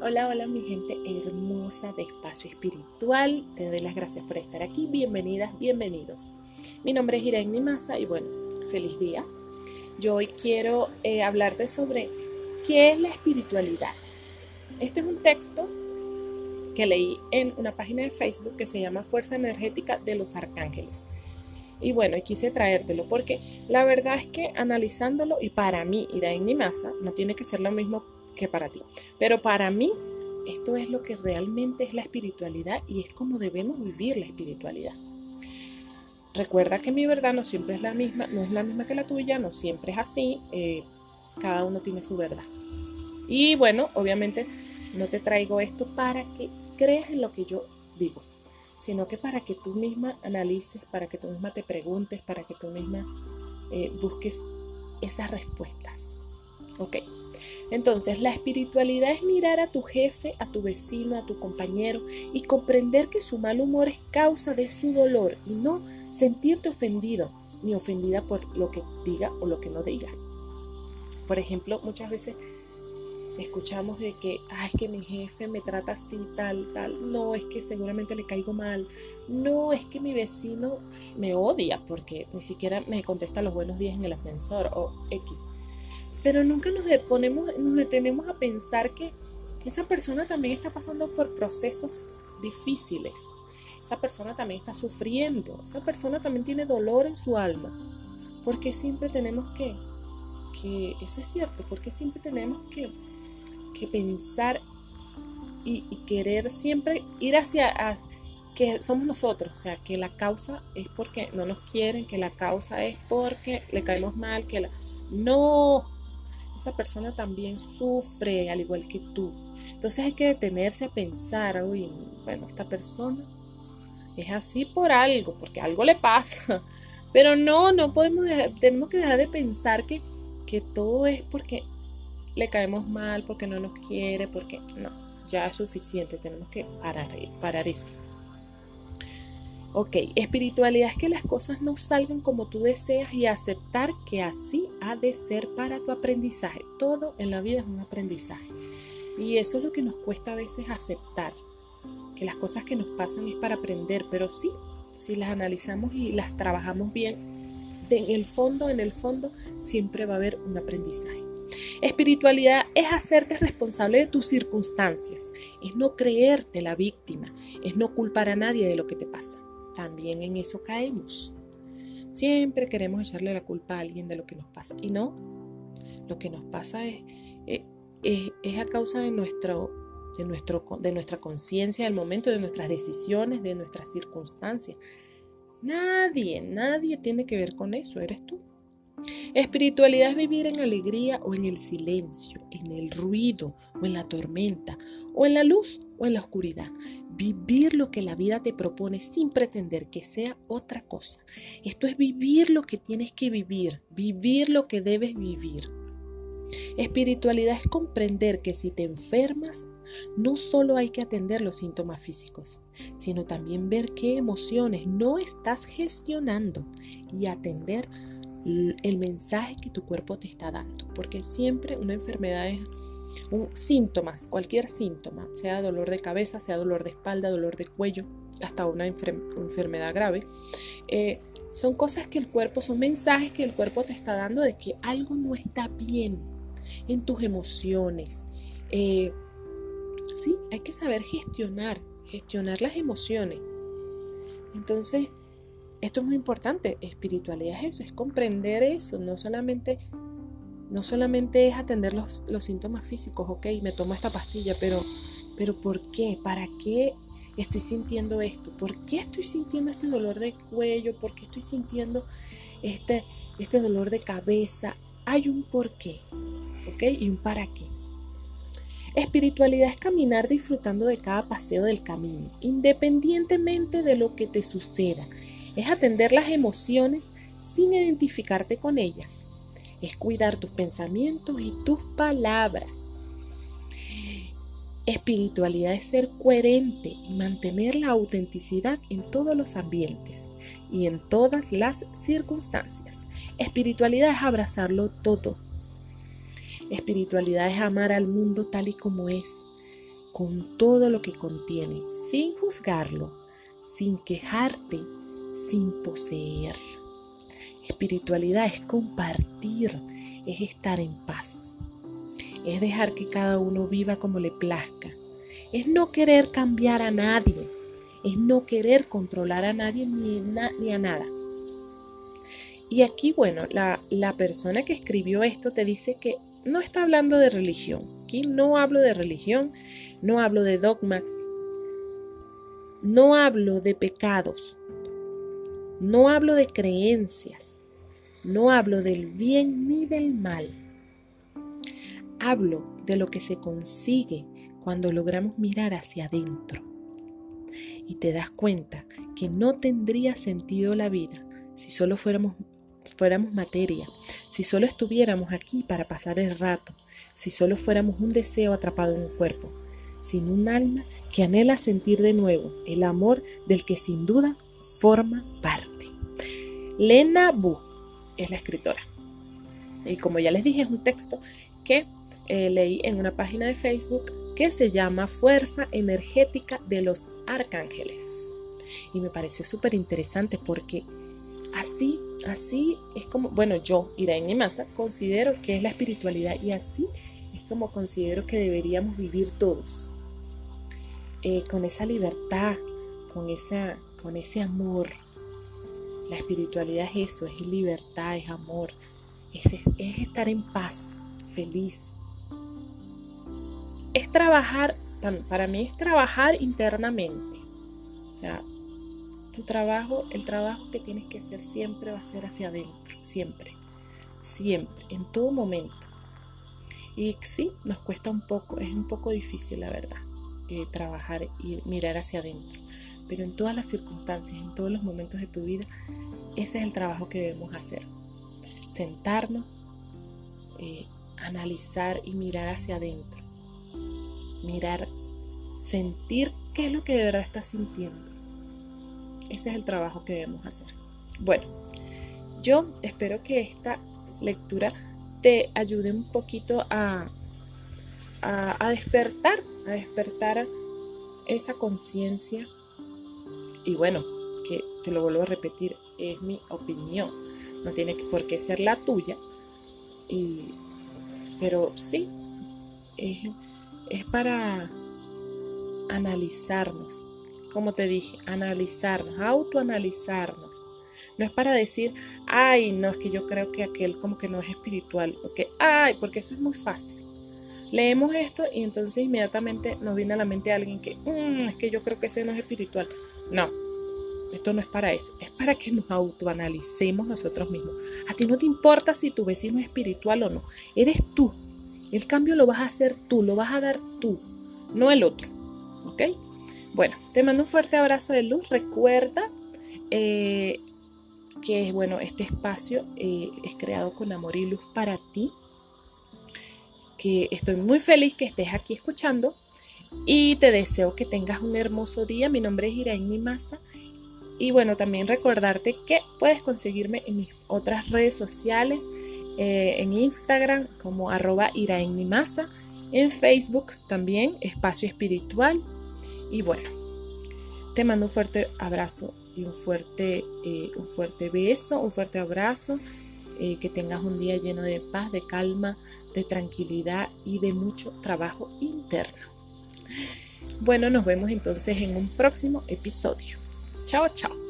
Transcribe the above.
Hola, hola mi gente hermosa de Espacio Espiritual. Te doy las gracias por estar aquí. Bienvenidas, bienvenidos. Mi nombre es Irene Massa y bueno, feliz día. Yo hoy quiero eh, hablarte sobre qué es la espiritualidad. Este es un texto que leí en una página de Facebook que se llama Fuerza Energética de los Arcángeles. Y bueno, quise traértelo porque la verdad es que analizándolo, y para mí, Irene Massa, no tiene que ser lo mismo que para ti, pero para mí esto es lo que realmente es la espiritualidad y es como debemos vivir la espiritualidad. Recuerda que mi verdad no siempre es la misma, no es la misma que la tuya, no siempre es así, eh, cada uno tiene su verdad. Y bueno, obviamente no te traigo esto para que creas en lo que yo digo, sino que para que tú misma analices, para que tú misma te preguntes, para que tú misma eh, busques esas respuestas. Ok, entonces la espiritualidad es mirar a tu jefe, a tu vecino, a tu compañero y comprender que su mal humor es causa de su dolor y no sentirte ofendido ni ofendida por lo que diga o lo que no diga. Por ejemplo, muchas veces escuchamos de que, ay, es que mi jefe me trata así, tal, tal. No, es que seguramente le caigo mal. No, es que mi vecino me odia porque ni siquiera me contesta los buenos días en el ascensor o X. Pero nunca nos, nos detenemos a pensar que esa persona también está pasando por procesos difíciles. Esa persona también está sufriendo. Esa persona también tiene dolor en su alma. Porque siempre tenemos que, que, eso es cierto, porque siempre tenemos que que pensar y, querer siempre ir hacia que somos nosotros, o sea, que la causa es porque no nos quieren, que la causa es porque le caemos mal, que la... No, esa persona también sufre al igual que tú. Entonces hay que detenerse a pensar, uy, bueno, esta persona es así por algo, porque algo le pasa. Pero no, no podemos, tenemos que dejar de pensar que, que todo es porque le caemos mal, porque no nos quiere, porque no, ya es suficiente, tenemos que parar, parar eso. Ok, espiritualidad es que las cosas no salgan como tú deseas y aceptar que así ha de ser para tu aprendizaje. Todo en la vida es un aprendizaje. Y eso es lo que nos cuesta a veces aceptar, que las cosas que nos pasan es para aprender, pero sí, si las analizamos y las trabajamos bien, en el fondo, en el fondo, siempre va a haber un aprendizaje. Espiritualidad es hacerte responsable de tus circunstancias, es no creerte la víctima, es no culpar a nadie de lo que te pasa. También en eso caemos. Siempre queremos echarle la culpa a alguien de lo que nos pasa y no, lo que nos pasa es, eh, es, a causa de, nuestro, de, nuestro, de nuestra conciencia del momento, de nuestras decisiones, de nuestras circunstancias. Nadie, nadie tiene que ver con eso, eres tú. Espiritualidad es vivir en alegría o en el silencio, en el ruido o en la tormenta, o en la luz o en la oscuridad. Vivir lo que la vida te propone sin pretender que sea otra cosa. Esto es vivir lo que tienes que vivir, vivir lo que debes vivir. Espiritualidad es comprender que si te enfermas, no solo hay que atender los síntomas físicos, sino también ver qué emociones no estás gestionando y atender el mensaje que tu cuerpo te está dando, porque siempre una enfermedad es un síntomas, cualquier síntoma, sea dolor de cabeza, sea dolor de espalda, dolor de cuello, hasta una enfermedad grave, eh, son cosas que el cuerpo, son mensajes que el cuerpo te está dando de que algo no está bien en tus emociones. Eh, sí, hay que saber gestionar, gestionar las emociones. Entonces, esto es muy importante. Espiritualidad es eso, es comprender eso. No solamente, no solamente es atender los, síntomas físicos, ok, me tomo esta pastilla, pero, pero ¿por qué? ¿Para qué estoy sintiendo esto? ¿Por qué estoy sintiendo este dolor de cuello? ¿Por qué estoy sintiendo este, este dolor de cabeza? Hay un por qué, ¿ok? Y un para qué. Espiritualidad es caminar disfrutando de cada paseo del camino, independientemente de lo que te suceda es atender las emociones sin identificarte con ellas. Es cuidar tus pensamientos y tus palabras. Espiritualidad es ser coherente y mantener la autenticidad en todos los ambientes y en todas las circunstancias. Espiritualidad es abrazarlo todo. Espiritualidad es amar al mundo tal y como es, con todo lo que contiene, sin juzgarlo, sin quejarte, sin poseer. Espiritualidad es compartir, es estar en paz, es dejar que cada uno viva como le plazca, es no querer cambiar a nadie, es no querer controlar a nadie ni, ni a nada. Y aquí, bueno, la, la persona que escribió esto te dice que no está hablando de religión. Aquí no hablo de religión, no hablo de dogmas, no hablo de pecados, no hablo de creencias, no hablo del bien ni del mal. Hablo de lo que se consigue cuando logramos mirar hacia adentro. Y te das cuenta que no tendría sentido la vida si solo fuéramos fuéramos materia, si solo estuviéramos aquí para pasar el rato, si solo fuéramos un deseo atrapado en un cuerpo, sin un alma que anhela sentir de nuevo el amor del que sin duda forma parte. Lena Bu es la escritora. Y como ya les dije, es un texto que eh, leí en una página de Facebook que se llama Fuerza Energética de los Arcángeles. Y me pareció súper interesante porque Así, así es como, bueno, yo, Irene Massa, considero que es la espiritualidad y así es como considero que deberíamos vivir todos. Eh, con esa libertad, con, esa, con ese amor. La espiritualidad es eso, es libertad, es amor, es, es estar en paz, feliz. Es trabajar, para mí es trabajar internamente. O sea, tu trabajo, el trabajo que tienes que hacer siempre va a ser hacia adentro, siempre, siempre, en todo momento. Y sí, nos cuesta un poco, es un poco difícil, la verdad, eh, trabajar y mirar hacia adentro. Pero en todas las circunstancias, en todos los momentos de tu vida, ese es el trabajo que debemos hacer. Sentarnos, eh, analizar y mirar hacia adentro. Mirar, sentir qué es lo que de verdad estás sintiendo ese es el trabajo que debemos hacer. Bueno, yo espero que esta lectura te ayude un poquito a, a, despertar, a despertar esa conciencia. Y bueno, que te lo vuelvo a repetir, es mi opinión. No tiene por qué ser la tuya. Y, pero sí, es, es para analizarnos, como te dije, analizarnos, autoanalizarnos. No es para decir, ay, no, es que yo creo que aquel como que no es espiritual, porque, ay, porque eso es muy fácil. Leemos esto y entonces inmediatamente nos viene a la mente alguien que, mm, es que yo creo que ese no es espiritual. No, esto no es para eso, es para que nos autoanalicemos nosotros mismos. A ti no te importa si tu vecino es espiritual o no, eres tú. El cambio lo vas a hacer tú, lo vas a dar tú, no el otro. ¿Ok? Bueno, te mando un fuerte abrazo de luz. Recuerda eh, que bueno, este espacio eh, es creado con amor y luz para ti. Que estoy muy feliz que estés aquí escuchando y te deseo que tengas un hermoso día. Mi nombre es Iraín Masa. Y bueno, también recordarte que puedes conseguirme en mis otras redes sociales, eh, en Instagram como arroba Masa, en Facebook también, Espacio Espiritual, y bueno, te mando un fuerte abrazo y un fuerte, eh, un fuerte beso, un fuerte abrazo. Eh, que tengas un día lleno de paz, de calma, de tranquilidad y de mucho trabajo interno. Bueno, nos vemos entonces en un próximo episodio. Chao, chao.